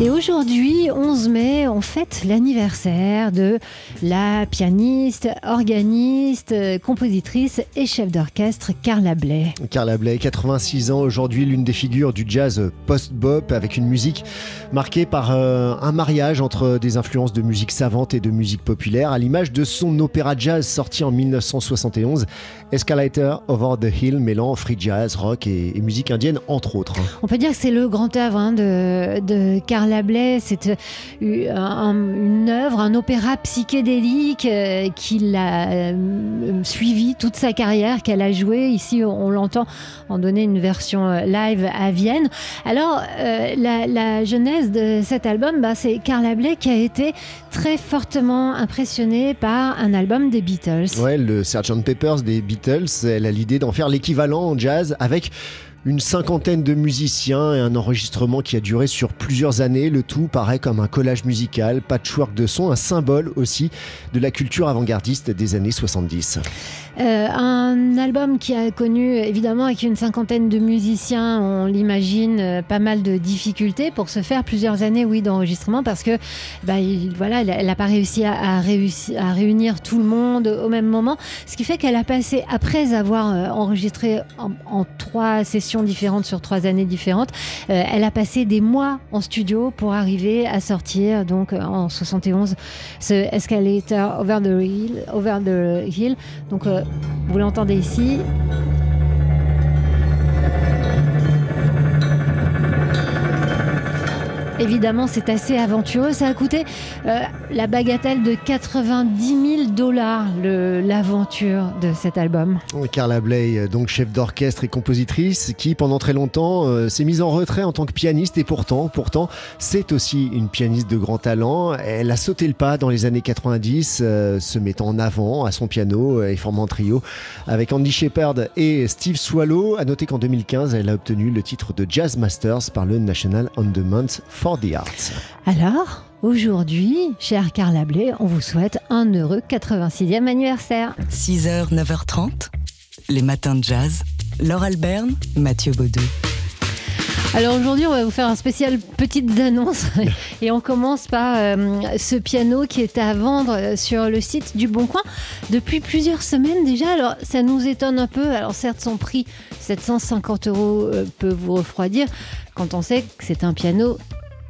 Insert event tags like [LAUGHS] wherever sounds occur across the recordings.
Et aujourd'hui, 11 mai, on fête l'anniversaire de la pianiste, organiste, compositrice et chef d'orchestre Carla Bley. Carla Bley, 86 ans aujourd'hui, l'une des figures du jazz post-bop avec une musique marquée par euh, un mariage entre des influences de musique savante et de musique populaire, à l'image de son opéra jazz sorti en 1971, Escalator Over the Hill, mêlant free jazz, rock et, musique indienne, entre autres. On peut dire que c'est le grand œuvre hein, de, de Carla Lablais, c'est euh, une œuvre, un opéra psychédélique euh, qui l'a euh, suivi toute sa carrière, qu'elle a joué. Ici, on l'entend en donner une version live à Vienne. Alors, la, genèse de cet album, bah, c'est Carla Bley qui a été très fortement impressionnée par un album des Beatles. Ouais, le Sgt. Peppers des Beatles. Elle a l'idée d'en faire l'équivalent en jazz avec une cinquantaine de musiciens et un enregistrement qui a duré sur plusieurs années. Le tout paraît comme un collage musical, patchwork de sons, un symbole aussi de la culture avant-gardiste des années 70. Euh, un album qui a connu évidemment avec une cinquantaine de musiciens, on l'imagine, euh, pas mal de difficultés pour se faire plusieurs années, oui, d'enregistrement parce que, bah, voilà, elle n'a pas réussi à, à, réunir tout le monde au même moment, ce qui fait qu'elle a passé après avoir euh, enregistré en, trois sessions différentes sur trois années différentes, elle a passé des mois en studio pour arriver à sortir donc en 71 ce Escalator Over the Hill, Over the Hill. Donc vous l'entendez ici. Évidemment, c'est assez aventureux. Ça a coûté euh, la bagatelle de 90 000 dollars l'aventure de cet album. Carla Bley, euh, donc chef d'orchestre et compositrice, qui pendant très longtemps euh, s'est mise en retrait en tant que pianiste et pourtant, pourtant, c'est aussi une pianiste de grand talent. Elle a sauté le pas dans les années 90, se mettant en avant à son piano et formant un trio avec Andy Shepard et Steve Swallow. À noter qu'en 2015, elle a obtenu le titre de Jazz Masters par le National Endowment for the Arts. Alors, aujourd'hui, cher Carla Blé, on vous souhaite un heureux 86e anniversaire. 6h, 9h30, les matins de jazz. Laure Alberne, Mathieu Baudou. Alors aujourd'hui, on va vous faire un spécial petites annonces [LAUGHS] et on commence par euh, ce piano qui est à vendre sur le site du Bon Coin depuis plusieurs semaines déjà. Alors ça nous étonne un peu. Alors certes, son prix 750 euros euh, peut vous refroidir quand on sait que c'est un piano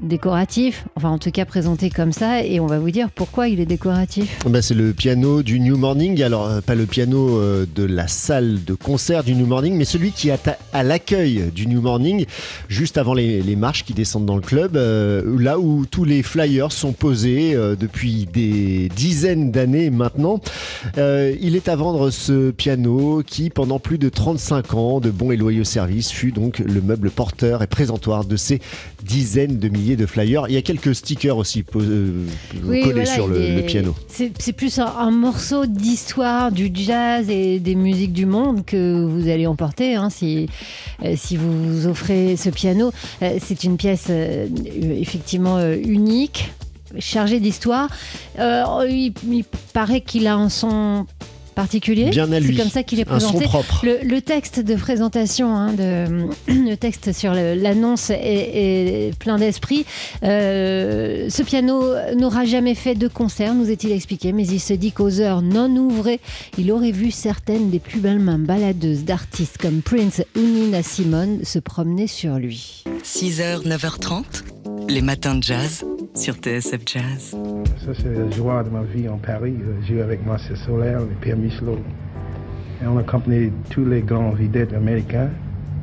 décoratif, enfin en tout cas présenté comme ça, et on va vous dire pourquoi il est décoratif. Ben, c'est le piano du New Morning, alors euh, pas le piano euh, de la salle de concert du New Morning, mais celui qui est à l'accueil du New Morning, juste avant les, marches qui descendent dans le club, euh, là où tous les flyers sont posés depuis des dizaines d'années maintenant. il est à vendre ce piano qui, pendant plus de 35 ans de bons et loyaux services, fut donc le meuble porteur et présentoir de ces dizaines de milliers de flyers. Il y a quelques stickers aussi euh, collés sur le, piano. C'est plus un, morceau d'histoire du jazz et des musiques du monde que vous allez emporter hein, si, euh, si vous offrez ce piano. Euh, c'est une pièce effectivement unique chargée d'histre il, il, paraît qu'il a un son particulier. Bien à lui. C'est comme ça qu'il est présenté. propre. Le, texte de présentation, hein, de, [CLEARS THROAT] le texte sur l'annonce est, plein d'esprit. Euh, ce piano n'aura jamais fait de concert, nous est-il expliqué, mais il se dit qu'aux heures non ouvrées, il aurait vu certaines des plus belles mains baladeuses d'artistes comme Prince ou Nina Simone se promener sur lui. 6h, 9h30, les matins de jazz sur TSF Jazz. Ça, c'est la joie de ma vie en Paris. J'ai avec moi c'est Solaire et Pierre Michelot. Et on a accompagné tous les grands vedettes américains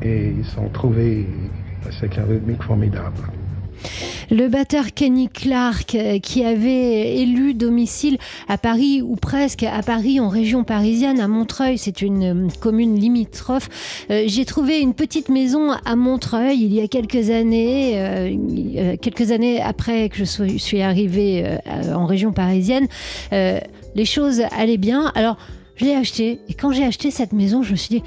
et ils sont trouvés un secteur rythmique formidable. Le batteur Kenny Clark, euh, qui avait élu domicile à Paris, ou presque à Paris, en région parisienne, à Montreuil, c'est une euh, commune limitrophe. Euh, j'ai trouvé une petite maison à Montreuil il y a quelques années, quelques années après que je suis arrivée en région parisienne. les choses allaient bien. Alors, je l'ai acheté, et quand j'ai acheté cette maison, je me suis dit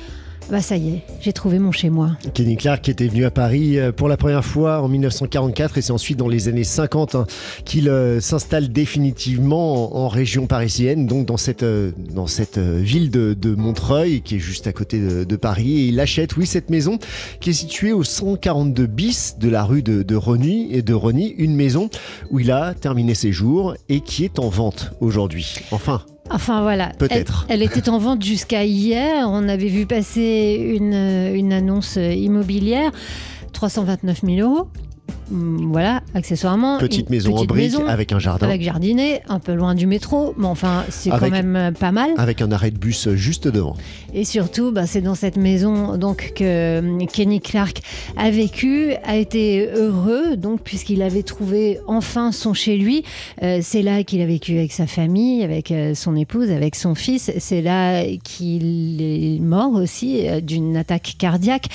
bah ça y est, j'ai trouvé mon chez moi. Kenny Clark était venu à Paris euh, pour la première fois en 1944 et c'est ensuite dans les années 50 hein, qu'il euh, s'installe définitivement en, région parisienne, donc dans cette, euh, dans cette ville de, Montreuil qui est juste à côté de, Paris. Et il achète, oui, cette maison qui est située au 142 bis de la rue de, de et de Rony, une maison où il a terminé ses jours et qui est en vente aujourd'hui. Enfin, Enfin voilà. Peut-être. Elle, était en vente jusqu'à hier. On avait vu passer une, une annonce immobilière. 329 000 euros. Mm, voilà, accessoirement. Petite maison en briques avec un jardin. Avec jardinet, un peu loin du métro, mais enfin, c'est quand même euh, pas mal. Avec un arrêt de bus juste devant. Et surtout, bah, c'est dans cette maison donc que euh, Kenny Clark a vécu, a été heureux, donc puisqu'il avait trouvé enfin son chez lui. Euh, c'est là qu'il a vécu avec sa famille, avec son épouse, avec son fils. C'est là qu'il est mort aussi d'une attaque cardiaque.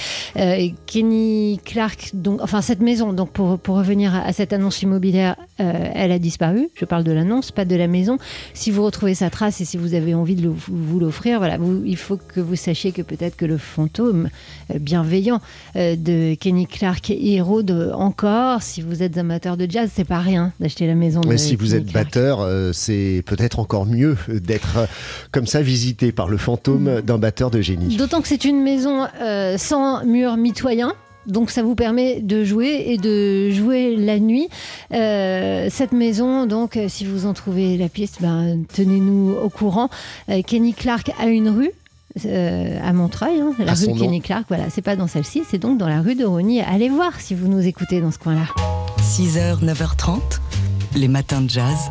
Kenny Clark, donc, enfin cette maison, donc pour pour, revenir à, cette annonce immobilière, euh, elle a disparu. Je parle de l'annonce, pas de la maison. Si vous retrouvez sa trace et si vous avez envie de vous l'offrir, voilà, il faut que vous sachiez que peut-être que le fantôme euh, bienveillant euh, de Kenny Clark érode encore. Si vous êtes amateur de jazz, c'est pas rien d'acheter la maison. Mais si vous êtes batteur, c'est peut-être encore mieux d'être comme ça visité par le fantôme d'un batteur de génie. D'autant que c'est une maison sans mur mitoyen. Donc ça vous permet de jouer et de jouer la nuit. Euh, cette maison, donc euh, si vous en trouvez la piste, ben, tenez-nous au courant. Euh, Kenny Clark a une rue. à Montreuil, hein, la rue Kenny Clark, voilà, c'est pas dans celle-ci, c'est donc dans la rue de Rony. Allez voir si vous nous écoutez dans ce coin-là. 6h, 9h30, les matins de jazz.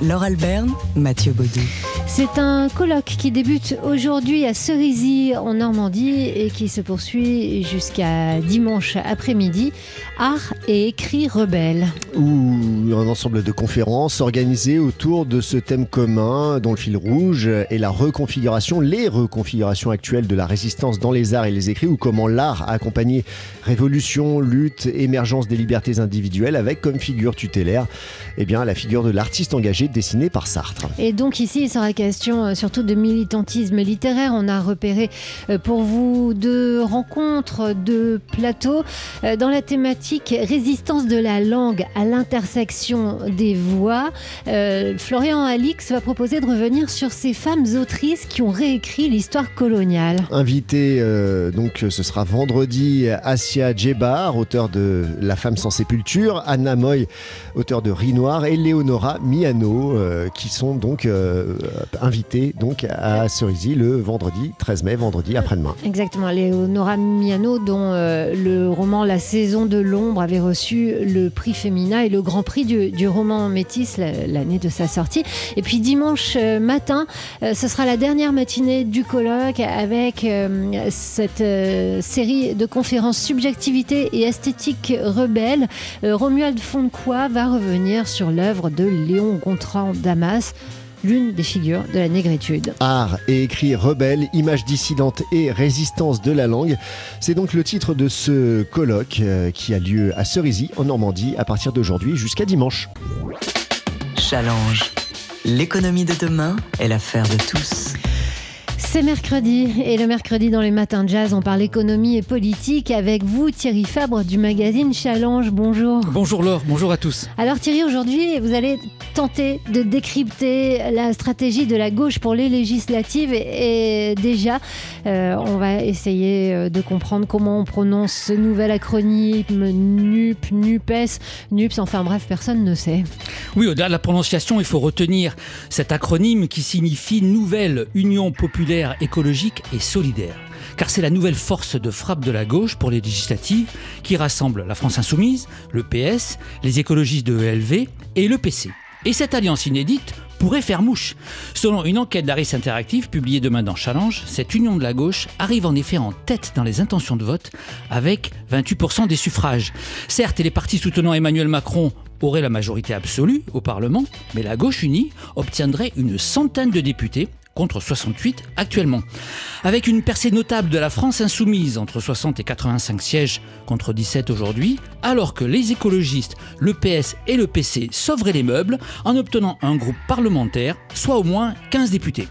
Laure Alberne, Mathieu Baudou. C'est un colloque qui débute aujourd'hui à Cerisy en Normandie et qui se poursuit jusqu'à dimanche après-midi. Art et écrit rebelle. Ou un ensemble de conférences organisées autour de ce thème commun dont le fil rouge est la reconfiguration, les reconfigurations actuelles de la résistance dans les arts et les écrits ou comment l'art a accompagné révolution, lutte, émergence des libertés individuelles avec comme figure tutélaire eh bien, la figure de l'artiste engagé dessiné par Sartre. Et donc ici, il sera question euh, surtout de militantisme littéraire. On a repéré euh, pour vous deux rencontres, deux plateaux euh, dans la thématique résistance de la langue à l'intersection des voix. Florian Alix va proposer de revenir sur ces femmes autrices qui ont réécrit l'histoire coloniale. Invité, donc ce sera vendredi, Asia Djebar, auteur de La femme sans sépulture, Anna Moy, auteur de Rinoir, et Léonora Miano, qui sont donc invités donc à Cerisy le vendredi 13 mai, vendredi après-demain. Exactement, Léonora Miano, dont euh, le roman La saison de l'ombre avait reçu le prix féminin et le grand prix du, roman métis l'année de sa sortie. Et puis dimanche matin, ce sera la dernière matinée du colloque avec cette série de conférences subjectivité et esthétique rebelle. Romuald Fonquois va revenir sur l'œuvre de Léon Gontran Damas l'une des figures de la négritude. Art et écrit rebelle, images dissidentes et résistance de la langue. C'est donc le titre de ce colloque euh, qui a lieu à Cerisy, en Normandie, à partir d'aujourd'hui jusqu'à dimanche. Challenge. L'économie de demain est l'affaire de tous. C'est mercredi et le mercredi dans les matins de jazz, on parle économie et politique avec vous Thierry Fabre du magazine Challenge. Bonjour. Bonjour Laure, bonjour à tous. Alors Thierry, aujourd'hui vous allez tenter de décrypter la stratégie de la gauche pour les législatives et, déjà euh, on va essayer euh, de comprendre comment on prononce ce nouvel acronyme NUP, NUPES, NUPS, enfin bref, personne ne sait. Oui, au-delà de la prononciation, il faut retenir cet acronyme qui signifie Nouvelle Union Populaire écologique et solidaire. Car c'est la nouvelle force de frappe de la gauche pour les législatives qui rassemble la France Insoumise, le PS, les écologistes de ELV et le PC. Et cette alliance inédite pourrait faire mouche. Selon une enquête d'Aris Interactive publiée demain dans Challenge, cette union de la gauche arrive en effet en tête dans les intentions de vote avec 28% des suffrages. Certes, les partis soutenant Emmanuel Macron auraient la majorité absolue au Parlement, mais la gauche unie obtiendrait une centaine de députés contre 68 actuellement. Avec une percée notable de la France insoumise entre 60 et 85 sièges contre 17 aujourd'hui, alors que les écologistes, le PS et le PC sauveraient les meubles en obtenant un groupe parlementaire, soit au moins 15 députés.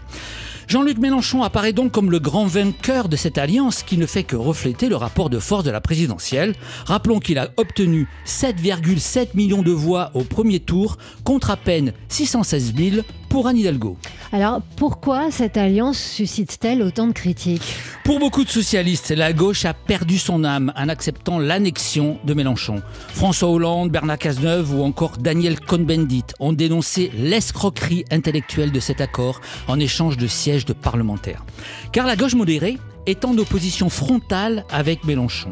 Jean-Luc Mélenchon apparaît donc comme le grand vainqueur de cette alliance qui ne fait que refléter le rapport de force de la présidentielle. Rappelons qu'il a obtenu 7,7 millions de voix au premier tour contre à peine 616 000 pour Anne Hidalgo. Alors pourquoi cette alliance suscite-t-elle autant de critiques? Pour beaucoup de socialistes, la gauche a perdu son âme en acceptant l'annexion de Mélenchon. François Hollande, Bernard Cazeneuve ou encore Daniel Cohn-Bendit ont dénoncé l'escroquerie intellectuelle de cet accord en échange de sièges de parlementaires. Car la gauche modérée est en opposition frontale avec Mélenchon.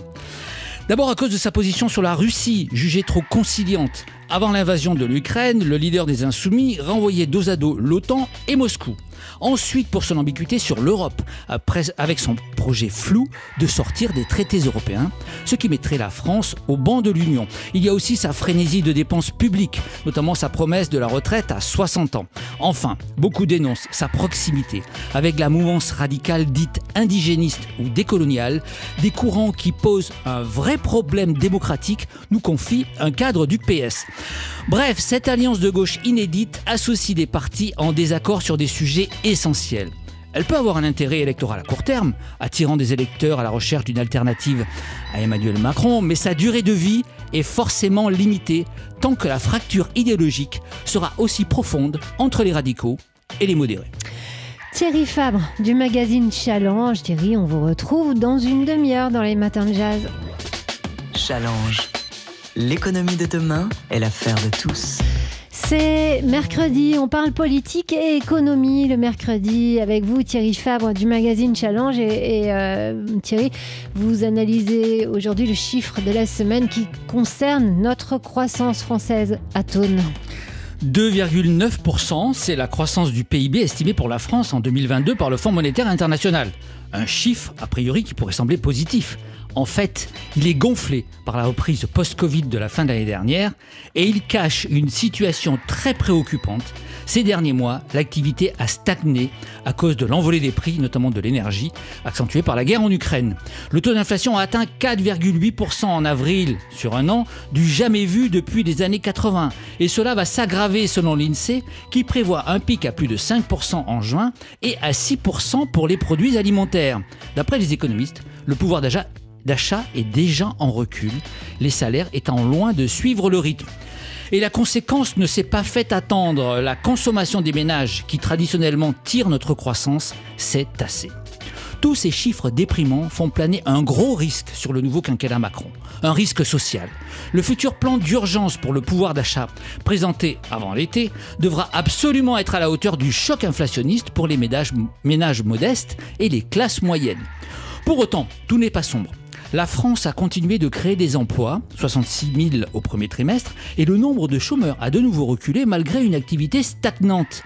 D'abord à cause de sa position sur la Russie, jugée trop conciliante. Avant l'invasion de l'Ukraine, le leader des Insoumis renvoyait dos à dos l'OTAN et Moscou. Ensuite, pour son ambiguïté sur l'Europe, avec son projet flou de sortir des traités européens, ce qui mettrait la France au banc de l'Union. Il y a aussi sa frénésie de dépenses publiques, notamment sa promesse de la retraite à 60 ans. Enfin, beaucoup dénoncent sa proximité avec la mouvance radicale dite indigéniste ou décoloniale, des courants qui posent un vrai problème démocratique, nous confie un cadre du PS. Bref, cette alliance de gauche inédite associe des partis en désaccord sur des sujets essentiels. Elle peut avoir un intérêt électoral à court terme, attirant des électeurs à la recherche d'une alternative à Emmanuel Macron, mais sa durée de vie est forcément limitée tant que la fracture idéologique sera aussi profonde entre les radicaux et les modérés. Thierry Fabre du magazine Challenge. Thierry, on vous retrouve dans une demi-heure dans les matins de jazz. Challenge L'économie de demain est l'affaire de tous. C'est mercredi, on parle politique et économie le mercredi avec vous Thierry Fabre du magazine Challenge et, euh, Thierry, vous analysez aujourd'hui le chiffre de la semaine qui concerne notre croissance française à tonne. 2,9%, c'est la croissance du PIB estimée pour la France en 2022 par le Fonds monétaire international. Un chiffre, a priori, qui pourrait sembler positif. En fait, il est gonflé par la reprise post-Covid de la fin de l'année dernière et il cache une situation très préoccupante. Ces derniers mois, l'activité a stagné à cause de l'envolée des prix, notamment de l'énergie, accentuée par la guerre en Ukraine. Le taux d'inflation a atteint 4,8% en avril sur un an, du jamais vu depuis les années 80. Et cela va s'aggraver selon l'INSEE, qui prévoit un pic à plus de 5% en juin et à 6% pour les produits alimentaires. D'après les économistes, le pouvoir d'achat d'achat est déjà en recul, les salaires étant loin de suivre le rythme. Et la conséquence ne s'est pas fait attendre. La consommation des ménages, qui traditionnellement tire notre croissance, s'est tassée. Tous ces chiffres déprimants font planer un gros risque sur le nouveau quinquennat Macron, un risque social. Le futur plan d'urgence pour le pouvoir d'achat, présenté avant l'été, devra absolument être à la hauteur du choc inflationniste pour les ménages, ménages modestes et les classes moyennes. Pour autant, tout n'est pas sombre la France a continué de créer des emplois, 66 000 au premier trimestre, et le nombre de chômeurs a de nouveau reculé malgré une activité stagnante.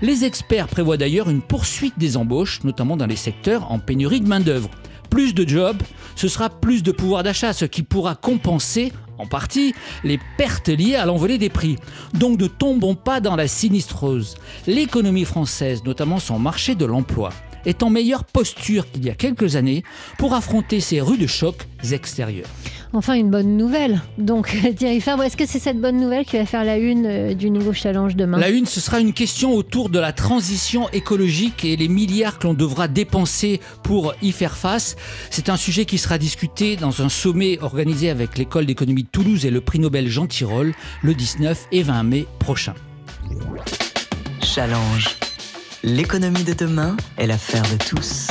Les experts prévoient d'ailleurs une poursuite des embauches, notamment dans les secteurs en pénurie de main-d'œuvre. Plus de jobs, ce sera plus de pouvoir d'achat, ce qui pourra compenser en partie les pertes liées à l'envolée des prix. Donc ne tombons pas dans la sinistreuse. L'économie française, notamment son marché de l'emploi, est en meilleure posture qu'il y a quelques années pour affronter ces rues chocs extérieurs. Enfin, une bonne nouvelle. Donc, [LAUGHS] Thierry Fabre, est-ce que c'est cette bonne nouvelle qui va faire la une euh, du nouveau challenge demain? La une, ce sera une question autour de la transition écologique et les milliards que l'on devra dépenser pour y faire face. C'est un sujet qui sera discuté dans un sommet organisé avec l'École d'économie de Toulouse et le prix Nobel Jean Tirole le 19 et 20 mai prochain. Challenge L'économie de demain est l'affaire de tous.